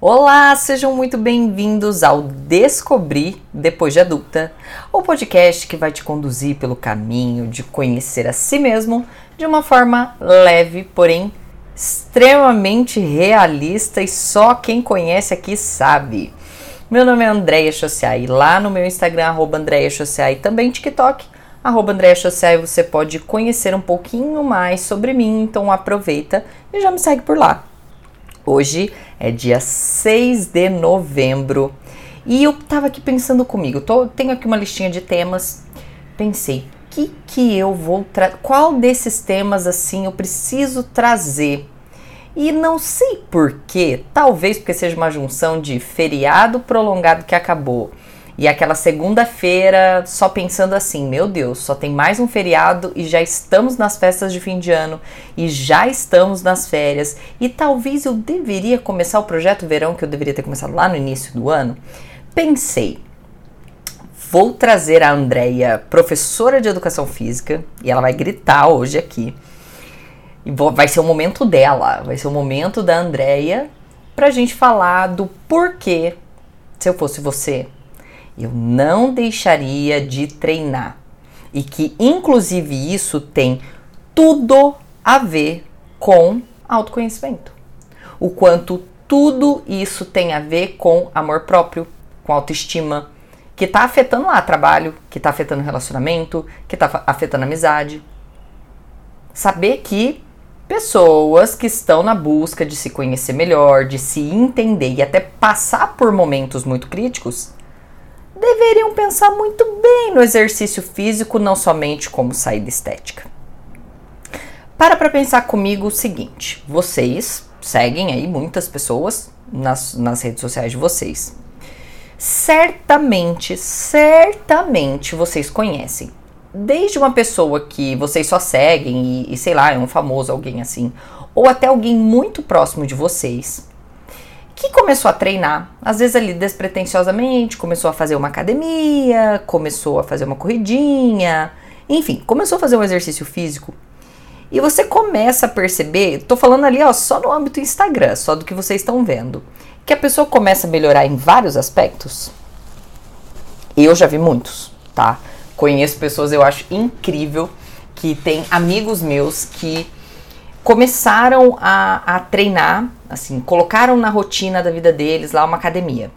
Olá, sejam muito bem-vindos ao Descobrir Depois de Adulta, o podcast que vai te conduzir pelo caminho de conhecer a si mesmo de uma forma leve, porém extremamente realista e só quem conhece aqui sabe. Meu nome é Andréia Chociai, lá no meu Instagram, arroba Andréia Chociai, também TikTok, arroba Andréia Chociai, você pode conhecer um pouquinho mais sobre mim, então aproveita e já me segue por lá. Hoje é dia 6 de novembro e eu tava aqui pensando comigo, tô, tenho aqui uma listinha de temas, pensei, que que eu vou qual desses temas assim eu preciso trazer? E não sei porquê, talvez porque seja uma junção de feriado prolongado que acabou e aquela segunda-feira, só pensando assim: meu Deus, só tem mais um feriado e já estamos nas festas de fim de ano e já estamos nas férias. E talvez eu deveria começar o projeto verão que eu deveria ter começado lá no início do ano. Pensei, vou trazer a Andrea, professora de educação física, e ela vai gritar hoje aqui. E vai ser o momento dela, vai ser o momento da Andrea pra gente falar do porquê, se eu fosse você, eu não deixaria de treinar. E que, inclusive, isso tem tudo a ver com autoconhecimento. O quanto tudo isso tem a ver com amor próprio, com autoestima, que está afetando lá trabalho, que está afetando relacionamento, que está afetando amizade. Saber que pessoas que estão na busca de se conhecer melhor, de se entender e até passar por momentos muito críticos, deveriam pensar muito bem no exercício físico, não somente como saída estética. Para para pensar comigo o seguinte: vocês seguem aí muitas pessoas nas, nas redes sociais de vocês. Certamente, certamente vocês conhecem. Desde uma pessoa que vocês só seguem e, e sei lá, é um famoso, alguém assim, ou até alguém muito próximo de vocês, que começou a treinar, às vezes ali despretensiosamente, começou a fazer uma academia, começou a fazer uma corridinha, enfim, começou a fazer um exercício físico. E você começa a perceber, tô falando ali ó, só no âmbito Instagram, só do que vocês estão vendo, que a pessoa começa a melhorar em vários aspectos. Eu já vi muitos, tá? Conheço pessoas, eu acho incrível, que tem amigos meus que começaram a, a treinar, assim, colocaram na rotina da vida deles lá uma academia.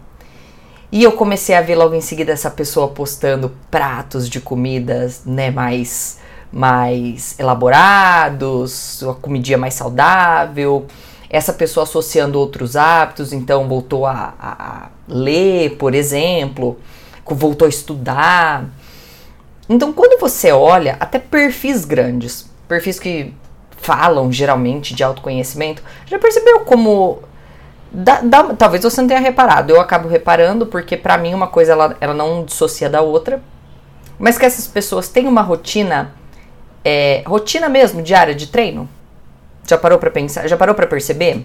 E eu comecei a ver logo em seguida essa pessoa postando pratos de comidas, né, mais mais elaborados, a comidinha mais saudável. Essa pessoa associando outros hábitos, então voltou a, a, a ler, por exemplo, voltou a estudar. Então, quando você olha até perfis grandes, perfis que falam geralmente de autoconhecimento, já percebeu como. Dá, dá, talvez você não tenha reparado, eu acabo reparando porque para mim uma coisa ela, ela não dissocia da outra, mas que essas pessoas têm uma rotina, é, rotina mesmo diária de treino. Já parou para pensar? Já parou para perceber?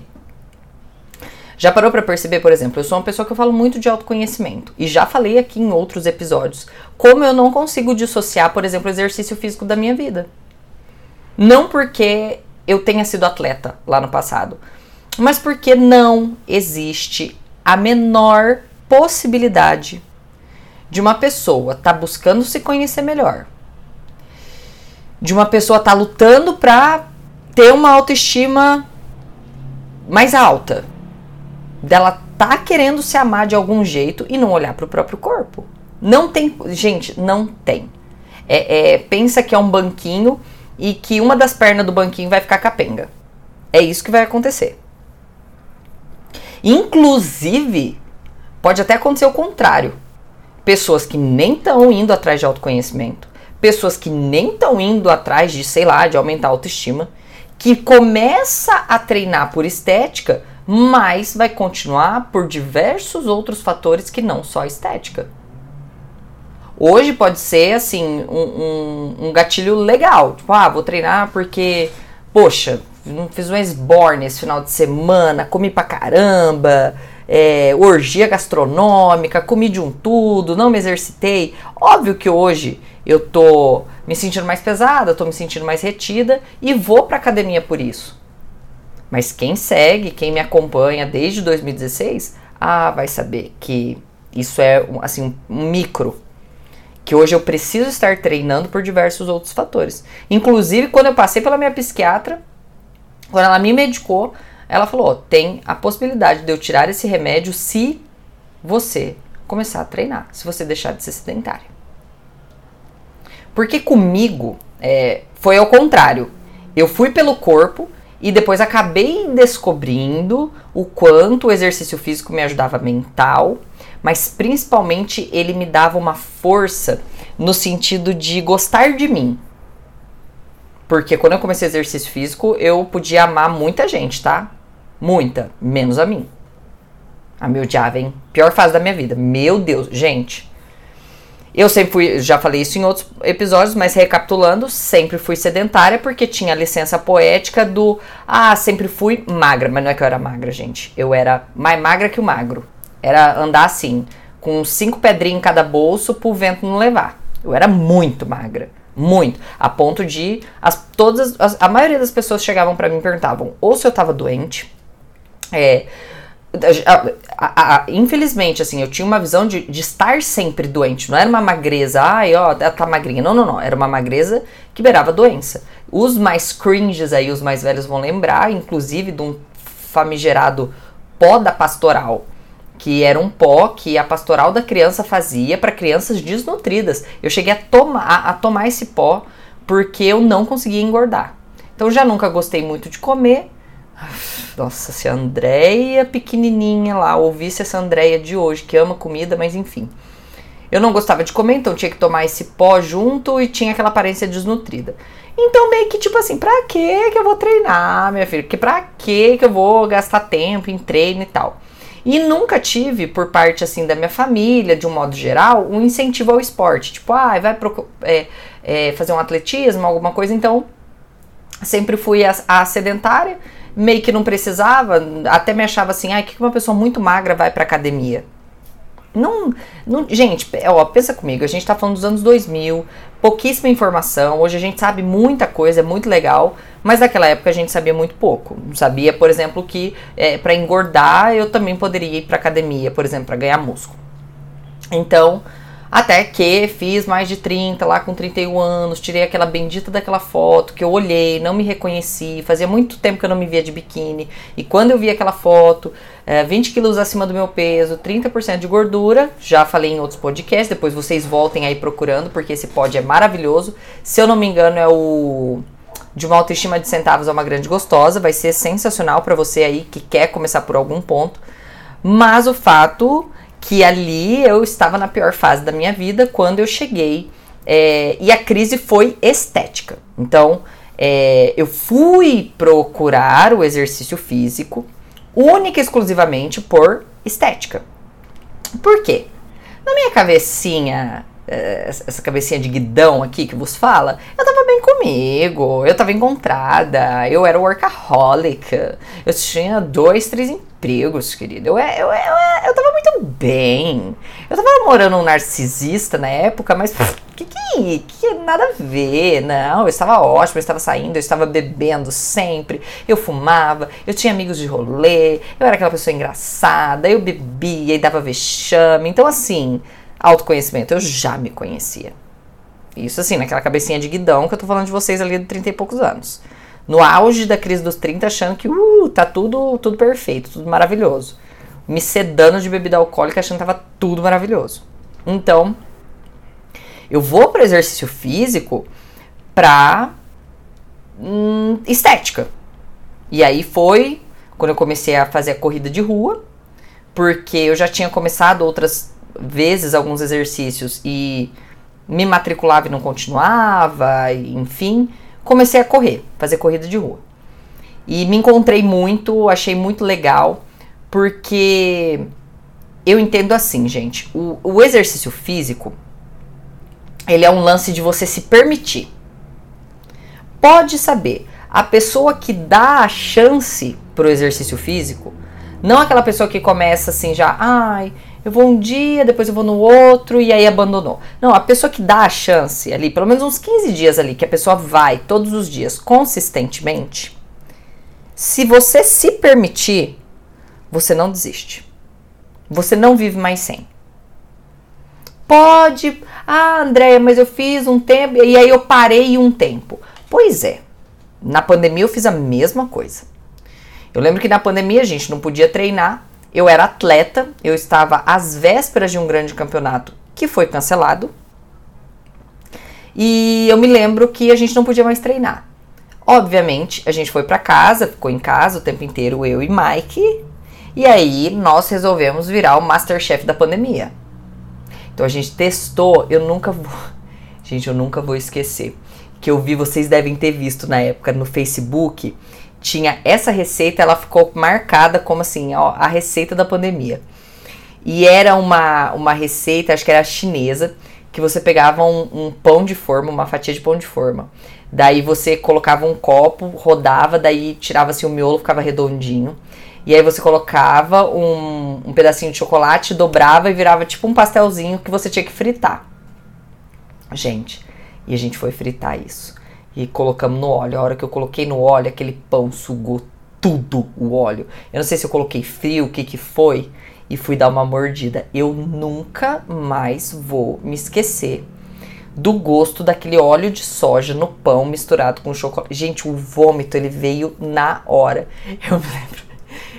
Já parou para perceber, por exemplo, eu sou uma pessoa que eu falo muito de autoconhecimento e já falei aqui em outros episódios como eu não consigo dissociar, por exemplo, o exercício físico da minha vida. Não porque eu tenha sido atleta lá no passado, mas porque não existe a menor possibilidade de uma pessoa estar tá buscando se conhecer melhor, de uma pessoa estar tá lutando para ter uma autoestima mais alta, dela tá querendo se amar de algum jeito e não olhar para o próprio corpo. Não tem, gente, não tem. É, é, pensa que é um banquinho e que uma das pernas do banquinho vai ficar capenga. É isso que vai acontecer. Inclusive, pode até acontecer o contrário. Pessoas que nem estão indo atrás de autoconhecimento, pessoas que nem estão indo atrás de, sei lá, de aumentar a autoestima, que começa a treinar por estética, mas vai continuar por diversos outros fatores que não só estética. Hoje pode ser, assim, um, um, um gatilho legal. Tipo, ah, vou treinar porque, poxa, fiz um esborne esse final de semana, comi pra caramba, é, orgia gastronômica, comi de um tudo, não me exercitei. Óbvio que hoje eu tô me sentindo mais pesada, tô me sentindo mais retida e vou pra academia por isso. Mas quem segue, quem me acompanha desde 2016, ah, vai saber que isso é assim um micro que hoje eu preciso estar treinando por diversos outros fatores. Inclusive, quando eu passei pela minha psiquiatra, quando ela me medicou, ela falou: tem a possibilidade de eu tirar esse remédio se você começar a treinar, se você deixar de ser sedentário. Porque comigo é, foi ao contrário. Eu fui pelo corpo e depois acabei descobrindo o quanto o exercício físico me ajudava mental, mas principalmente ele me dava uma força no sentido de gostar de mim. Porque quando eu comecei exercício físico, eu podia amar muita gente, tá? Muita, menos a mim. A meu odiava, hein? Pior fase da minha vida. Meu Deus, gente. Eu sempre fui, já falei isso em outros episódios, mas recapitulando, sempre fui sedentária porque tinha a licença poética do ah, sempre fui magra, mas não é que eu era magra, gente. Eu era mais magra que o magro. Era andar assim, com cinco pedrinhas em cada bolso pro vento não levar. Eu era muito magra. Muito. A ponto de as, todas as, a maioria das pessoas chegavam para mim e perguntavam ou se eu tava doente. É, a, a, a, infelizmente, assim, eu tinha uma visão de, de, estar sempre doente. Não era uma magreza, ai, ó, ela tá magrinha. Não, não, não. Era uma magreza que beirava doença. Os mais cringes aí, os mais velhos vão lembrar, inclusive, de um famigerado pó da pastoral que era um pó que a pastoral da criança fazia para crianças desnutridas. Eu cheguei a, a tomar esse pó porque eu não conseguia engordar. Então já nunca gostei muito de comer. Nossa, se a Andréia pequenininha lá ouvisse essa Andréia de hoje, que ama comida, mas enfim. Eu não gostava de comer, então tinha que tomar esse pó junto e tinha aquela aparência desnutrida. Então meio que tipo assim, pra que que eu vou treinar, minha filha? Que pra que que eu vou gastar tempo em treino e tal? E nunca tive, por parte assim da minha família, de um modo geral, um incentivo ao esporte. Tipo, ah, vai é, é, fazer um atletismo, alguma coisa. Então, sempre fui a, a, sedentária, meio que não precisava, até me achava assim, ai, que uma pessoa muito magra vai pra academia? Não, não, gente, ó, pensa comigo, a gente tá falando dos anos 2000, pouquíssima informação, hoje a gente sabe muita coisa, é muito legal, mas naquela época a gente sabia muito pouco. Sabia, por exemplo, que é, para engordar eu também poderia ir para academia, por exemplo, para ganhar músculo. Então, até que fiz mais de 30 lá com 31 anos, tirei aquela bendita daquela foto que eu olhei, não me reconheci, fazia muito tempo que eu não me via de biquíni. E quando eu vi aquela foto, é, 20 quilos acima do meu peso, 30% de gordura, já falei em outros podcasts, depois vocês voltem aí procurando, porque esse pod é maravilhoso. Se eu não me engano, é o de uma autoestima de centavos a uma grande gostosa, vai ser sensacional para você aí que quer começar por algum ponto. Mas o fato que ali eu estava na pior fase da minha vida quando eu cheguei é, e a crise foi estética. Então é, eu fui procurar o exercício físico única e exclusivamente por estética. Por quê? Na minha cabecinha eh, essa cabecinha de guidão aqui que vos fala, eu tava bem comigo, eu tava encontrada, eu era workaholic, eu tinha dois, três empregos, querido. Eu, eu, eu, eu tava muito bem. Eu tava namorando um narcisista na época, mas que, que, que nada a ver, não. Eu estava ótimo, eu estava saindo, eu estava bebendo sempre, eu fumava, eu tinha amigos de rolê, eu era aquela pessoa engraçada, eu bebia e dava vexame. Então, assim, Autoconhecimento, eu já me conhecia. Isso assim, naquela cabecinha de guidão que eu tô falando de vocês ali de 30 e poucos anos. No auge da crise dos 30, achando que uh, tá tudo, tudo perfeito, tudo maravilhoso. Me sedando de bebida alcoólica, achando que tava tudo maravilhoso. Então, eu vou para exercício físico pra hum, estética. E aí foi quando eu comecei a fazer a corrida de rua, porque eu já tinha começado outras vezes alguns exercícios e me matriculava e não continuava, enfim, comecei a correr, fazer corrida de rua. E me encontrei muito, achei muito legal, porque eu entendo assim, gente, o, o exercício físico, ele é um lance de você se permitir. Pode saber, a pessoa que dá a chance pro exercício físico, não aquela pessoa que começa assim já, ai, eu vou um dia, depois eu vou no outro e aí abandonou. Não, a pessoa que dá a chance ali, pelo menos uns 15 dias ali, que a pessoa vai todos os dias consistentemente, Se você se permitir, você não desiste. Você não vive mais sem. Pode. Ah, Andréia, mas eu fiz um tempo e aí eu parei um tempo. Pois é. Na pandemia eu fiz a mesma coisa. Eu lembro que na pandemia a gente não podia treinar. Eu era atleta, eu estava às vésperas de um grande campeonato que foi cancelado. E eu me lembro que a gente não podia mais treinar. Obviamente, a gente foi para casa, ficou em casa o tempo inteiro, eu e Mike. E aí nós resolvemos virar o Masterchef da pandemia. Então a gente testou, eu nunca vou. Gente, eu nunca vou esquecer. Que eu vi, vocês devem ter visto na época no Facebook. Tinha essa receita, ela ficou marcada como assim, ó, a receita da pandemia. E era uma, uma receita, acho que era chinesa, que você pegava um, um pão de forma, uma fatia de pão de forma. Daí você colocava um copo, rodava, daí tirava-se o miolo, ficava redondinho. E aí você colocava um, um pedacinho de chocolate, dobrava e virava tipo um pastelzinho que você tinha que fritar. Gente, e a gente foi fritar isso. E colocamos no óleo. A hora que eu coloquei no óleo, aquele pão sugou tudo o óleo. Eu não sei se eu coloquei frio, o que que foi, e fui dar uma mordida. Eu nunca mais vou me esquecer do gosto daquele óleo de soja no pão misturado com chocolate. Gente, o vômito ele veio na hora. Eu me lembro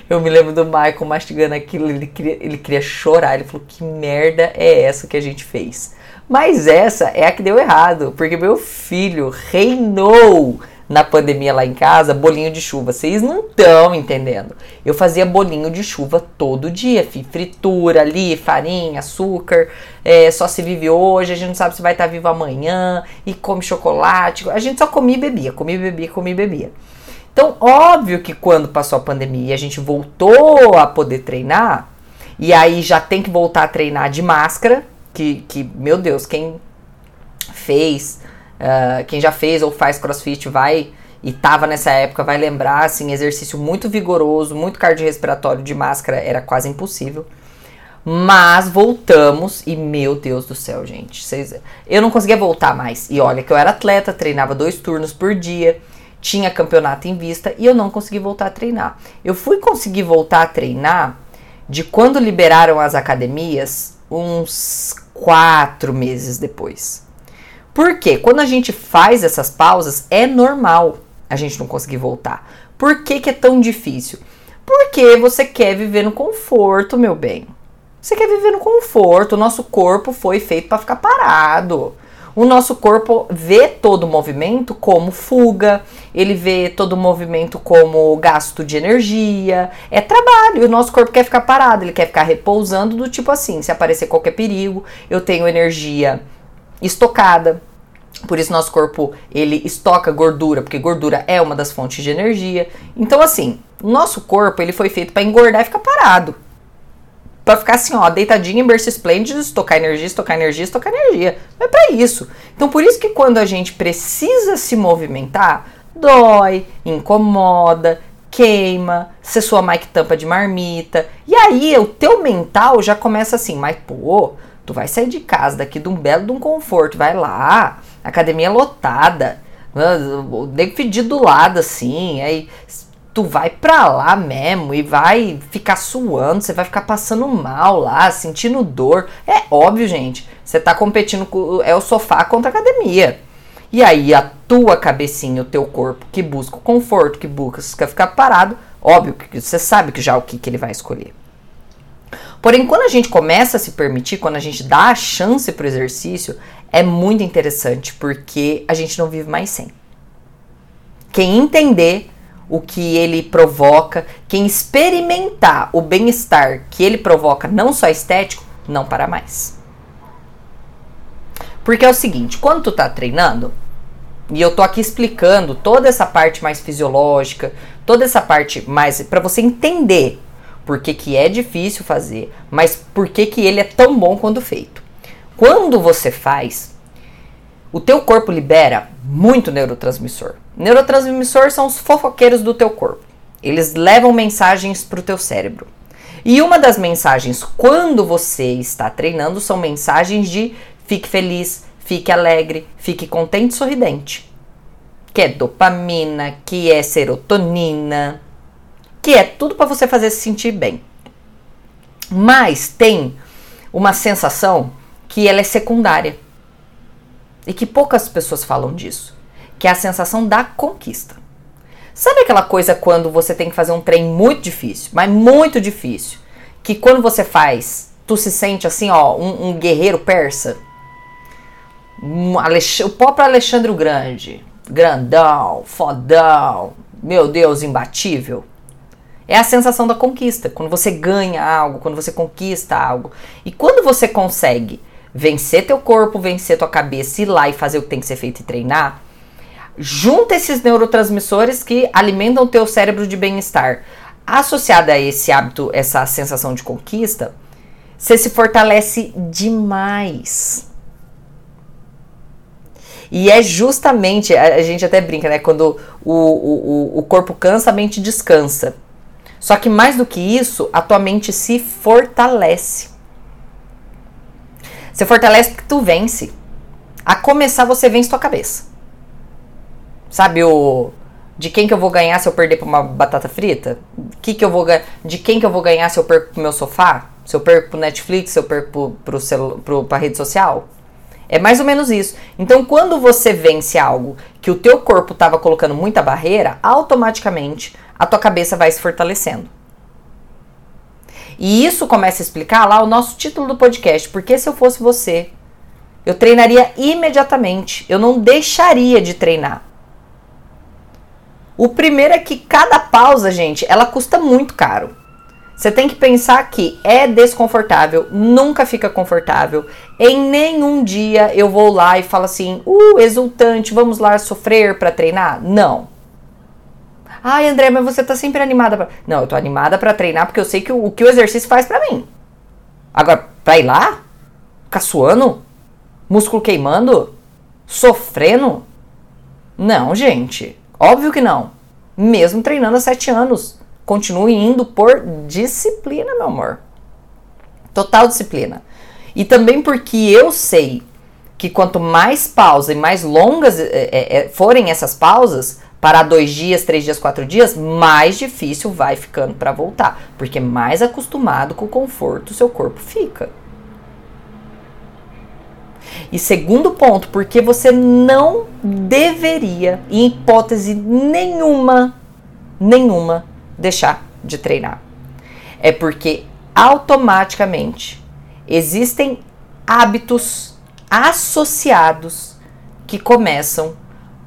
eu me lembro do Michael mastigando aquilo, ele queria, ele queria chorar. Ele falou: Que merda é essa que a gente fez? Mas essa é a que deu errado, porque meu filho reinou na pandemia lá em casa bolinho de chuva. Vocês não estão entendendo. Eu fazia bolinho de chuva todo dia, fritura ali, farinha, açúcar. É, só se vive hoje, a gente não sabe se vai estar vivo amanhã. E come chocolate. A gente só comia e bebia, comia e bebia, comia e bebia. Então, óbvio que quando passou a pandemia e a gente voltou a poder treinar, e aí já tem que voltar a treinar de máscara, que, que meu Deus, quem fez, uh, quem já fez ou faz crossfit vai e tava nessa época vai lembrar, assim, exercício muito vigoroso, muito cardiorrespiratório de máscara era quase impossível. Mas voltamos e meu Deus do céu, gente, vocês, eu não conseguia voltar mais. E olha que eu era atleta, treinava dois turnos por dia tinha campeonato em vista e eu não consegui voltar a treinar. Eu fui conseguir voltar a treinar de quando liberaram as academias, uns quatro meses depois. Por quê? Quando a gente faz essas pausas, é normal a gente não conseguir voltar. Por que, que é tão difícil? Porque você quer viver no conforto, meu bem. Você quer viver no conforto. O nosso corpo foi feito para ficar parado. O nosso corpo vê todo o movimento como fuga, ele vê todo o movimento como gasto de energia, é trabalho. O nosso corpo quer ficar parado, ele quer ficar repousando do tipo assim, se aparecer qualquer perigo, eu tenho energia estocada. Por isso nosso corpo ele estoca gordura, porque gordura é uma das fontes de energia. Então assim, nosso corpo ele foi feito para engordar e ficar parado para ficar assim, ó, deitadinho em berço esplêndido, estocar energia, estocar energia, estocar energia. Não é para isso. Então, por isso que quando a gente precisa se movimentar, dói, incomoda, queima, se sua mic tampa de marmita. E aí o teu mental já começa assim, mas pô, tu vai sair de casa daqui de um belo de um conforto, vai lá, academia lotada, o nego fedido do lado assim, aí tu vai pra lá mesmo e vai ficar suando, você vai ficar passando mal lá, sentindo dor. É óbvio, gente. Você tá competindo com é o sofá contra a academia. E aí a tua cabecinha, o teu corpo que busca o conforto, que busca ficar parado, óbvio que você sabe que já o que, que ele vai escolher. Porém, quando a gente começa a se permitir, quando a gente dá a chance pro exercício, é muito interessante porque a gente não vive mais sem. Quem entender o que ele provoca, quem experimentar o bem-estar que ele provoca, não só estético, não para mais. Porque é o seguinte, quando tu tá treinando, e eu tô aqui explicando toda essa parte mais fisiológica, toda essa parte mais para você entender por que, que é difícil fazer, mas por que, que ele é tão bom quando feito. Quando você faz, o teu corpo libera muito neurotransmissor. Neurotransmissor são os fofoqueiros do teu corpo. Eles levam mensagens para o teu cérebro. E uma das mensagens quando você está treinando são mensagens de fique feliz, fique alegre, fique contente, sorridente. Que é dopamina, que é serotonina, que é tudo para você fazer se sentir bem. Mas tem uma sensação que ela é secundária e que poucas pessoas falam disso, que é a sensação da conquista. Sabe aquela coisa quando você tem que fazer um trem muito difícil, mas muito difícil, que quando você faz, tu se sente assim, ó, um, um guerreiro persa? Um o próprio Alexandre o Grande, grandão, fodão, meu Deus, imbatível. É a sensação da conquista, quando você ganha algo, quando você conquista algo. E quando você consegue vencer teu corpo, vencer tua cabeça, ir lá e fazer o que tem que ser feito e treinar, junta esses neurotransmissores que alimentam teu cérebro de bem-estar. Associada a esse hábito, essa sensação de conquista, você se fortalece demais. E é justamente, a, gente até brinca, né? Quando o, o, o corpo cansa, a mente descansa. Só que mais do que isso, a tua mente se fortalece. Você fortalece porque tu vence. A começar, você vence tua cabeça. Sabe o de quem que eu vou ganhar se eu perder para uma batata frita? Que que eu vou de quem que eu vou ganhar se eu perco pro meu sofá? Se eu perco pro Netflix, se eu perco pro, pro, pro, pra rede social? É mais ou menos isso. Então, quando você vence algo que o teu corpo estava colocando muita barreira, automaticamente a tua cabeça vai se fortalecendo. E isso começa a explicar lá o nosso título do podcast, porque se eu fosse você, eu treinaria imediatamente, eu não deixaria de treinar. O primeiro é que cada pausa, gente, ela custa muito caro. Você tem que pensar que é desconfortável, nunca fica confortável. Em nenhum dia eu vou lá e falo assim, uh, exultante, vamos lá sofrer para treinar? Não. Ai, André, mas você tá sempre animada pra... Não, eu tô animada para treinar porque eu sei que o, o, que o exercício faz para mim. Agora, pra ir lá? Ficar suando? Músculo queimando? Sofrendo? Não, gente. Óbvio que não. Mesmo treinando há sete anos. Continue indo por disciplina, meu amor. Total disciplina. E também porque eu sei que quanto mais pausa e mais longas é, é, forem essas pausas, para dois dias, três dias, quatro dias, mais difícil vai ficando para voltar, porque mais acostumado com o conforto seu corpo fica. E segundo ponto, porque você não deveria, em hipótese nenhuma, nenhuma, deixar de treinar. É porque automaticamente existem hábitos associados que começam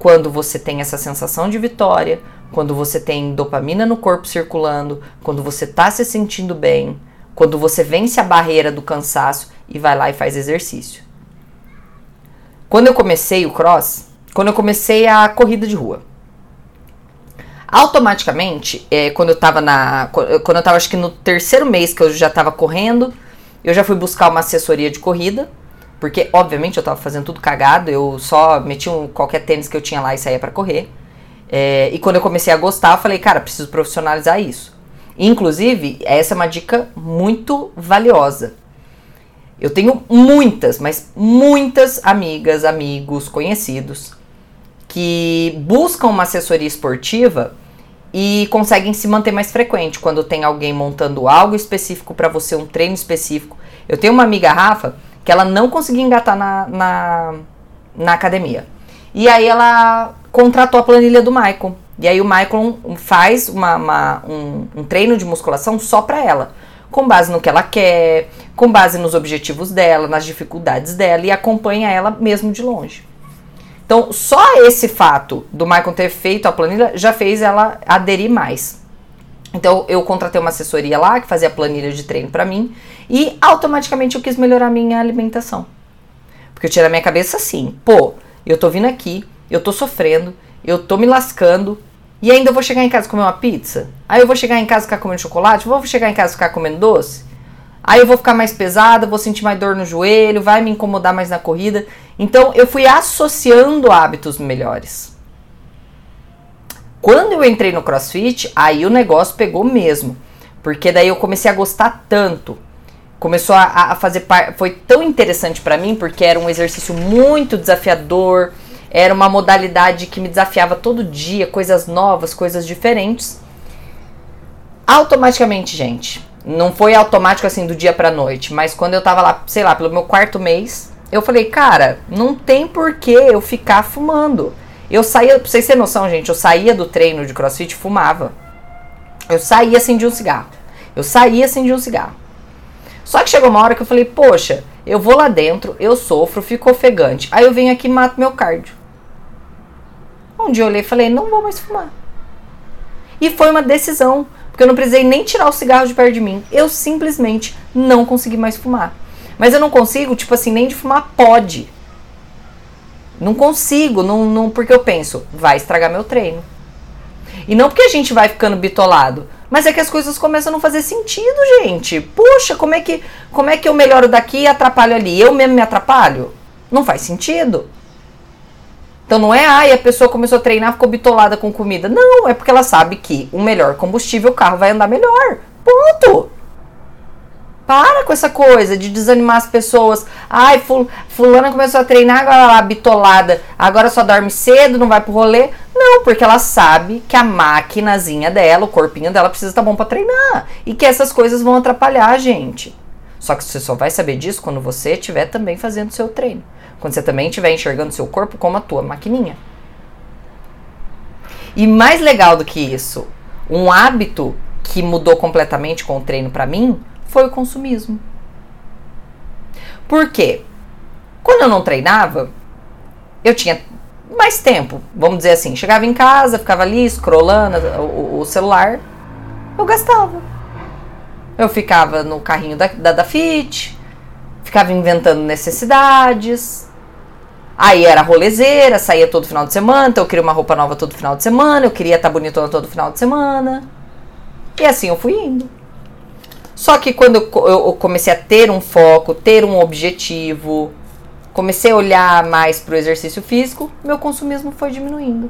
quando você tem essa sensação de vitória, quando você tem dopamina no corpo circulando, quando você está se sentindo bem, quando você vence a barreira do cansaço e vai lá e faz exercício. Quando eu comecei o cross, quando eu comecei a corrida de rua, automaticamente, é, quando eu tava na. Quando eu tava acho que no terceiro mês que eu já tava correndo, eu já fui buscar uma assessoria de corrida porque, obviamente, eu tava fazendo tudo cagado, eu só metia um, qualquer tênis que eu tinha lá e saía para correr. É, e quando eu comecei a gostar, eu falei, cara, preciso profissionalizar isso. Inclusive, essa é uma dica muito valiosa. Eu tenho muitas, mas muitas amigas, amigos, conhecidos que buscam uma assessoria esportiva e conseguem se manter mais frequente quando tem alguém montando algo específico para você, um treino específico. Eu tenho uma amiga, Rafa, que ela não conseguia engatar na, na, na academia. E aí ela contratou a planilha do Michael. E aí o Michael faz uma, uma um, um treino de musculação só para ela. Com base no que ela quer, com base nos objetivos dela, nas dificuldades dela e acompanha ela mesmo de longe. Então, só esse fato do Michael ter feito a planilha já fez ela aderir mais. Então eu contratei uma assessoria lá que fazia planilha de treino para mim e automaticamente eu quis melhorar minha alimentação. Porque eu tirei a minha cabeça assim, pô, eu tô vindo aqui, eu tô sofrendo, eu tô me lascando e ainda eu vou chegar em casa comer uma pizza? Aí eu vou chegar em casa ficar comendo chocolate? Vou chegar em casa ficar comendo doce? Aí eu vou ficar mais pesada, vou sentir mais dor no joelho, vai me incomodar mais na corrida. Então eu fui associando hábitos melhores. Quando eu entrei no CrossFit, aí o negócio pegou mesmo. Porque daí eu comecei a gostar tanto. Começou a, a fazer parte. Foi tão interessante para mim, porque era um exercício muito desafiador. Era uma modalidade que me desafiava todo dia, coisas novas, coisas diferentes. Automaticamente, gente. Não foi automático assim do dia pra noite, mas quando eu tava lá, sei lá, pelo meu quarto mês, eu falei, cara, não tem porquê eu ficar fumando. Eu saía, pra vocês terem noção, gente, eu saía do treino de crossfit e fumava. Eu saía de um cigarro. Eu saía de um cigarro. Só que chegou uma hora que eu falei, poxa, eu vou lá dentro, eu sofro, fico ofegante. Aí eu venho aqui e mato meu cardio. Um dia eu olhei e falei, não vou mais fumar. E foi uma decisão, porque eu não precisei nem tirar o cigarro de perto de mim. Eu simplesmente não consegui mais fumar. Mas eu não consigo, tipo assim, nem de fumar pode. Não consigo, não, não, porque eu penso, vai estragar meu treino. E não porque a gente vai ficando bitolado, mas é que as coisas começam a não fazer sentido, gente. Puxa, como é que, como é que eu melhoro daqui e atrapalho ali? Eu mesmo me atrapalho? Não faz sentido. Então não é, ai, a pessoa começou a treinar, ficou bitolada com comida. Não, é porque ela sabe que o melhor combustível, o carro vai andar melhor. Ponto. Para com essa coisa de desanimar as pessoas. Ai, ful fulana começou a treinar, agora lá, bitolada. Agora só dorme cedo, não vai pro rolê. Não, porque ela sabe que a maquinazinha dela, o corpinho dela precisa estar tá bom para treinar. E que essas coisas vão atrapalhar a gente. Só que você só vai saber disso quando você estiver também fazendo seu treino. Quando você também estiver enxergando seu corpo como a tua maquininha. E mais legal do que isso, um hábito que mudou completamente com o treino para mim foi o consumismo. Por quê? Quando eu não treinava, eu tinha mais tempo, vamos dizer assim. Chegava em casa, ficava ali scrollando o, o celular, eu gastava. Eu ficava no carrinho da, da, da Fit, ficava inventando necessidades. Aí era rolezeira, saía todo final de semana, então eu queria uma roupa nova todo final de semana, eu queria estar bonitona todo final de semana. E assim eu fui indo. Só que quando eu comecei a ter um foco, ter um objetivo, comecei a olhar mais para o exercício físico, meu consumismo foi diminuindo.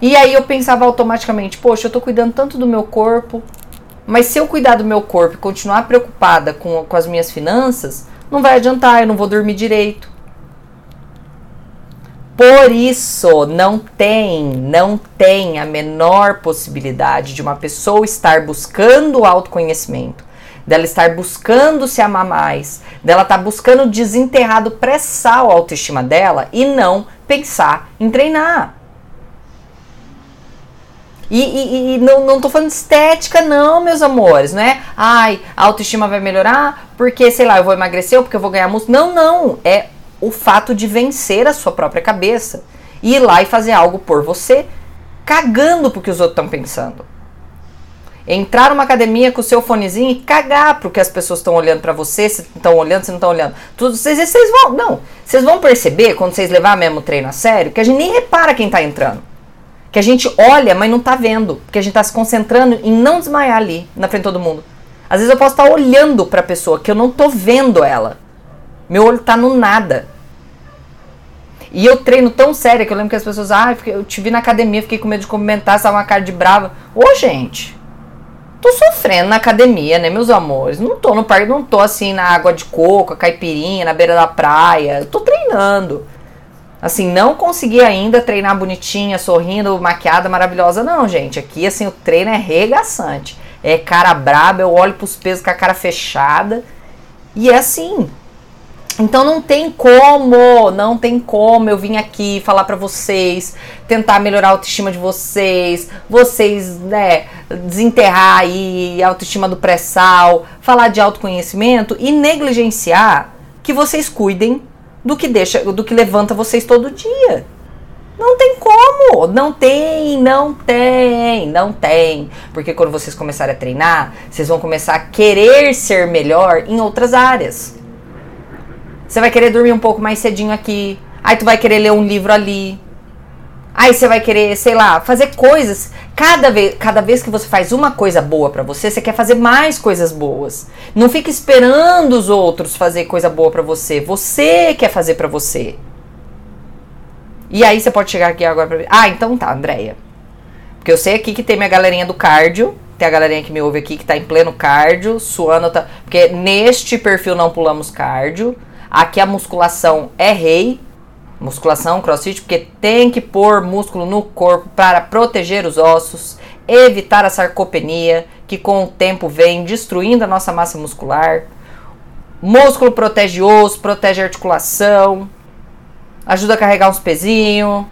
E aí eu pensava automaticamente, poxa, eu tô cuidando tanto do meu corpo, mas se eu cuidar do meu corpo e continuar preocupada com, com as minhas finanças, não vai adiantar, eu não vou dormir direito, por isso, não tem, não tem a menor possibilidade de uma pessoa estar buscando autoconhecimento, dela estar buscando se amar mais, dela estar tá buscando desenterrar do pré-sal a autoestima dela e não pensar em treinar. E, e, e, não, não tô falando de estética, não, meus amores, não é? Ai, a autoestima vai melhorar porque, sei lá, eu vou emagrecer ou porque eu vou ganhar músculo. Não, não. É o fato de vencer a sua própria cabeça. E ir lá e fazer algo por você, cagando pro que os outros estão pensando. Entrar numa academia com o seu fonezinho e cagar pro que as pessoas estão olhando para você, se estão olhando, se não estão olhando. Tudo, vocês, vocês vão. Não, vocês vão perceber quando vocês levar mesmo o treino a sério que a gente nem repara quem tá entrando. Que a gente olha, mas não tá vendo. Porque a gente tá se concentrando em não desmaiar ali, na frente de todo mundo. Às vezes eu posso estar tá olhando pra pessoa que eu não tô vendo ela. Meu olho tá no nada. E eu treino tão sério que eu lembro que as pessoas, ah, eu te vi na academia, fiquei com medo de comentar, estava uma cara de brava. Ô, gente, tô sofrendo na academia, né, meus amores? Não tô no parque, não tô assim na água de coco, a caipirinha, na beira da praia. tô treinando. Assim, não consegui ainda treinar bonitinha, sorrindo, maquiada, maravilhosa. Não, gente. Aqui, assim, o treino é regaçante. É cara braba, eu olho pros pesos com a cara fechada. E é assim, então não tem como, não tem como eu vim aqui falar para vocês, tentar melhorar a autoestima de vocês, vocês, né, desenterrar aí a autoestima do pré-sal, falar de autoconhecimento e negligenciar que vocês cuidem do que deixa, do que levanta vocês todo dia. Não tem como, não tem, não tem, não tem. Porque quando vocês começarem a treinar, vocês vão começar a querer ser melhor em outras áreas. Você vai querer dormir um pouco mais cedinho aqui. Aí tu vai querer ler um livro ali. Aí você vai querer, sei lá, fazer coisas. Cada vez, cada vez que você faz uma coisa boa para você, você quer fazer mais coisas boas. Não fica esperando os outros fazer coisa boa para você. Você quer fazer para você. E aí você pode chegar aqui agora pra mim. Ah, então tá, Andréia. Porque eu sei aqui que tem minha galerinha do cardio. Tem a galerinha que me ouve aqui que tá em pleno cardio, suando. Tá, porque neste perfil não pulamos cardio. Aqui a musculação é rei, musculação, crossfit, porque tem que pôr músculo no corpo para proteger os ossos. evitar a sarcopenia, que com o tempo vem destruindo a nossa massa muscular. Músculo protege osso, protege articulação, ajuda a carregar uns pezinhos,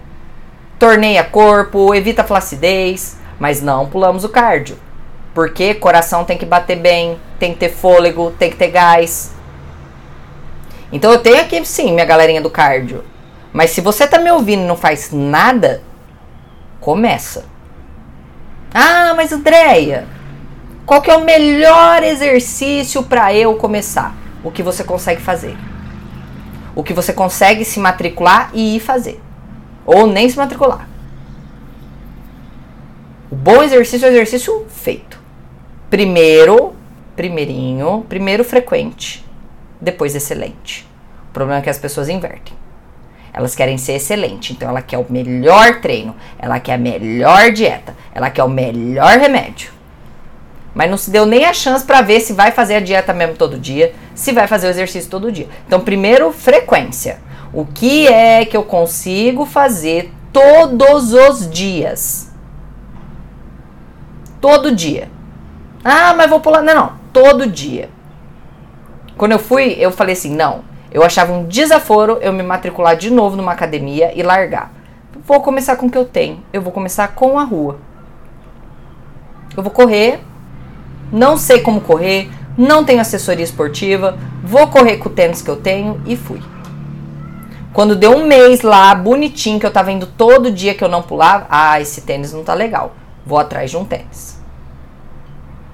torneia corpo, evita flacidez, mas não pulamos o cardio. Porque coração tem que bater bem, tem que ter fôlego, tem que ter gás. Então eu tenho aqui sim minha galerinha do cardio. Mas se você tá me ouvindo e não faz nada, começa. Ah, mas Andréia, qual que é o melhor exercício para eu começar? O que você consegue fazer. O que você consegue se matricular e ir fazer. Ou nem se matricular. O bom exercício é o exercício feito. Primeiro, primeirinho, primeiro frequente, depois excelente. O problema é que as pessoas invertem. Elas querem ser excelente, então ela quer o melhor treino, ela quer a melhor dieta, ela quer o melhor remédio mas não se deu nem a chance para ver se vai fazer a dieta mesmo todo dia, se vai fazer o exercício todo dia. Então, primeiro, frequência. O que é que eu consigo fazer todos os dias? Todo dia. Ah, mas vou pular. Não, não. Todo dia. Quando eu fui, eu falei assim: não. Eu achava um desaforo eu me matricular de novo numa academia e largar. Vou começar com o que eu tenho. Eu vou começar com a rua. Eu vou correr não sei como correr, não tenho assessoria esportiva, vou correr com o tênis que eu tenho e fui. Quando deu um mês lá, bonitinho, que eu tava indo todo dia que eu não pulava, ah, esse tênis não tá legal. Vou atrás de um tênis.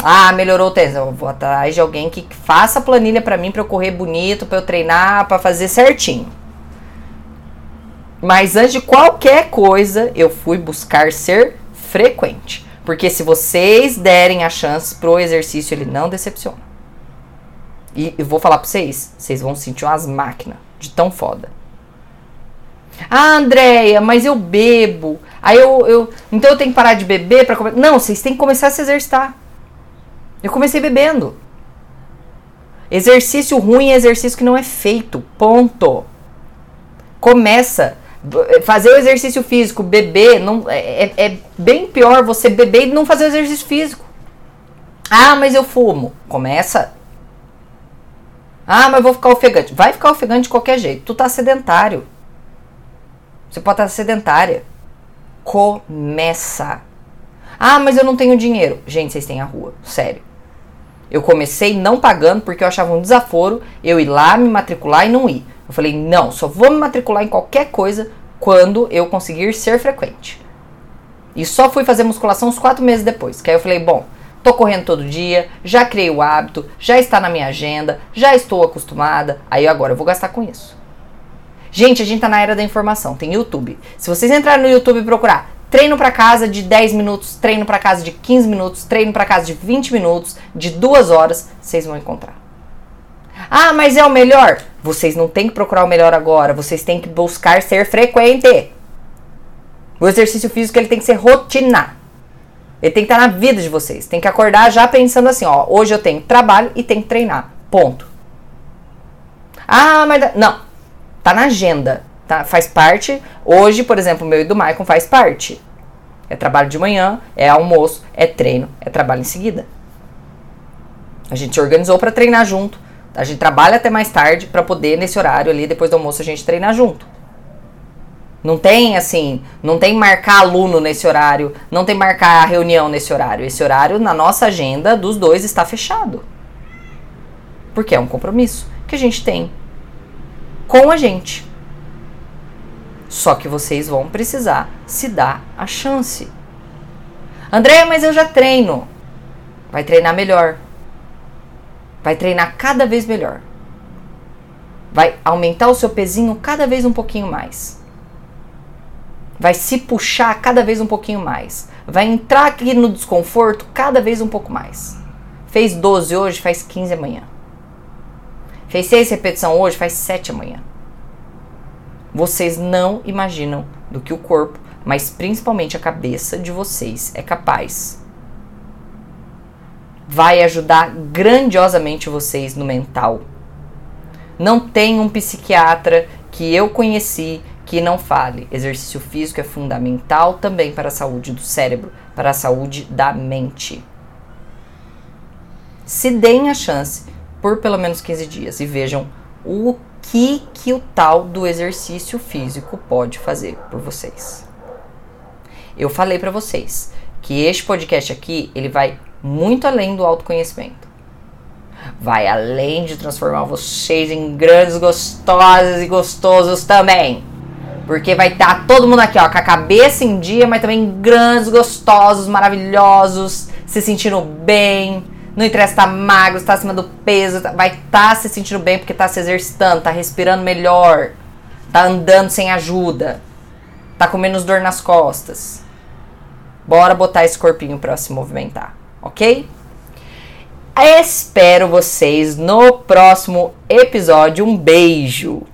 Ah, melhorou o tênis. Eu vou atrás de alguém que faça a planilha para mim, para eu correr bonito, para eu treinar, para fazer certinho. Mas antes de qualquer coisa, eu fui buscar ser frequente. Porque se vocês derem a chance pro exercício, ele não decepciona. E eu vou falar pra vocês, vocês vão sentir umas máquinas de tão foda. Ah, Andréia, mas eu bebo. Aí eu, eu. Então eu tenho que parar de beber para comer. Não, vocês têm que começar a se exercitar. Eu comecei bebendo. Exercício ruim é exercício que não é feito. Ponto. Começa fazer o exercício físico, beber, não, é, é, é bem pior você beber e não fazer o exercício físico. Ah, mas eu fumo. Começa. Ah, mas vou ficar ofegante. Vai ficar ofegante de qualquer jeito. Tu tá sedentário. Você pode estar sedentária. Começa. Ah, mas eu não tenho dinheiro. Gente, vocês têm a rua. Sério. Eu comecei não pagando porque eu achava um desaforo eu ir lá me matricular e não ir. Eu falei, não, só vou me matricular em qualquer coisa quando eu conseguir ser frequente. E só fui fazer musculação uns quatro meses depois. Que aí eu falei, bom, tô correndo todo dia, já criei o hábito, já está na minha agenda, já estou acostumada, aí agora eu vou gastar com isso. Gente, a gente tá na era da informação, tem YouTube. Se vocês entrarem no YouTube e procurar treino para casa de 10 minutos, treino para casa de 15 minutos, treino para casa de 20 minutos, de 2 horas, vocês vão encontrar. Ah, mas é o melhor? Vocês não têm que procurar o melhor agora, vocês têm que buscar ser frequente. O exercício físico ele tem que ser rotina. Ele tem que estar na vida de vocês. Tem que acordar já pensando assim, ó, hoje eu tenho trabalho e tenho que treinar. Ponto. Ah, mas não. Tá na agenda, tá? Faz parte. Hoje, por exemplo, meu e do Maicon faz parte. É trabalho de manhã, é almoço, é treino, é trabalho em seguida. A gente se organizou para treinar junto. A gente trabalha até mais tarde para poder, nesse horário ali, depois do almoço, a gente treinar junto. Não tem assim, não tem marcar aluno nesse horário, não tem marcar reunião nesse horário. Esse horário na nossa agenda dos dois está fechado. Porque é um compromisso que a gente tem com a gente. Só que vocês vão precisar se dar a chance. André, mas eu já treino. Vai treinar melhor. Vai treinar cada vez melhor. Vai aumentar o seu pezinho cada vez um pouquinho mais. Vai se puxar cada vez um pouquinho mais. Vai entrar aqui no desconforto cada vez um pouco mais. Fez 12 hoje, faz 15 amanhã. Fez 6 repetições hoje, faz 7 amanhã. Vocês não imaginam do que o corpo, mas principalmente a cabeça de vocês é capaz vai ajudar grandiosamente vocês no mental. Não tem um psiquiatra que eu conheci que não fale. Exercício físico é fundamental também para a saúde do cérebro, para a saúde da mente. Se deem a chance por pelo menos 15 dias e vejam o que que o tal do exercício físico pode fazer por vocês. Eu falei para vocês que este podcast aqui, ele vai muito além do autoconhecimento. Vai além de transformar vocês em grandes gostosas e gostosos também. Porque vai estar tá todo mundo aqui, ó, com a cabeça em dia, mas também grandes, gostosos, maravilhosos, se sentindo bem. Não interessa tá magro, estar tá acima do peso, tá, vai estar tá se sentindo bem porque está se exercitando, está respirando melhor, está andando sem ajuda, está com menos dor nas costas. Bora botar esse corpinho para se movimentar, ok? Espero vocês no próximo episódio. Um beijo!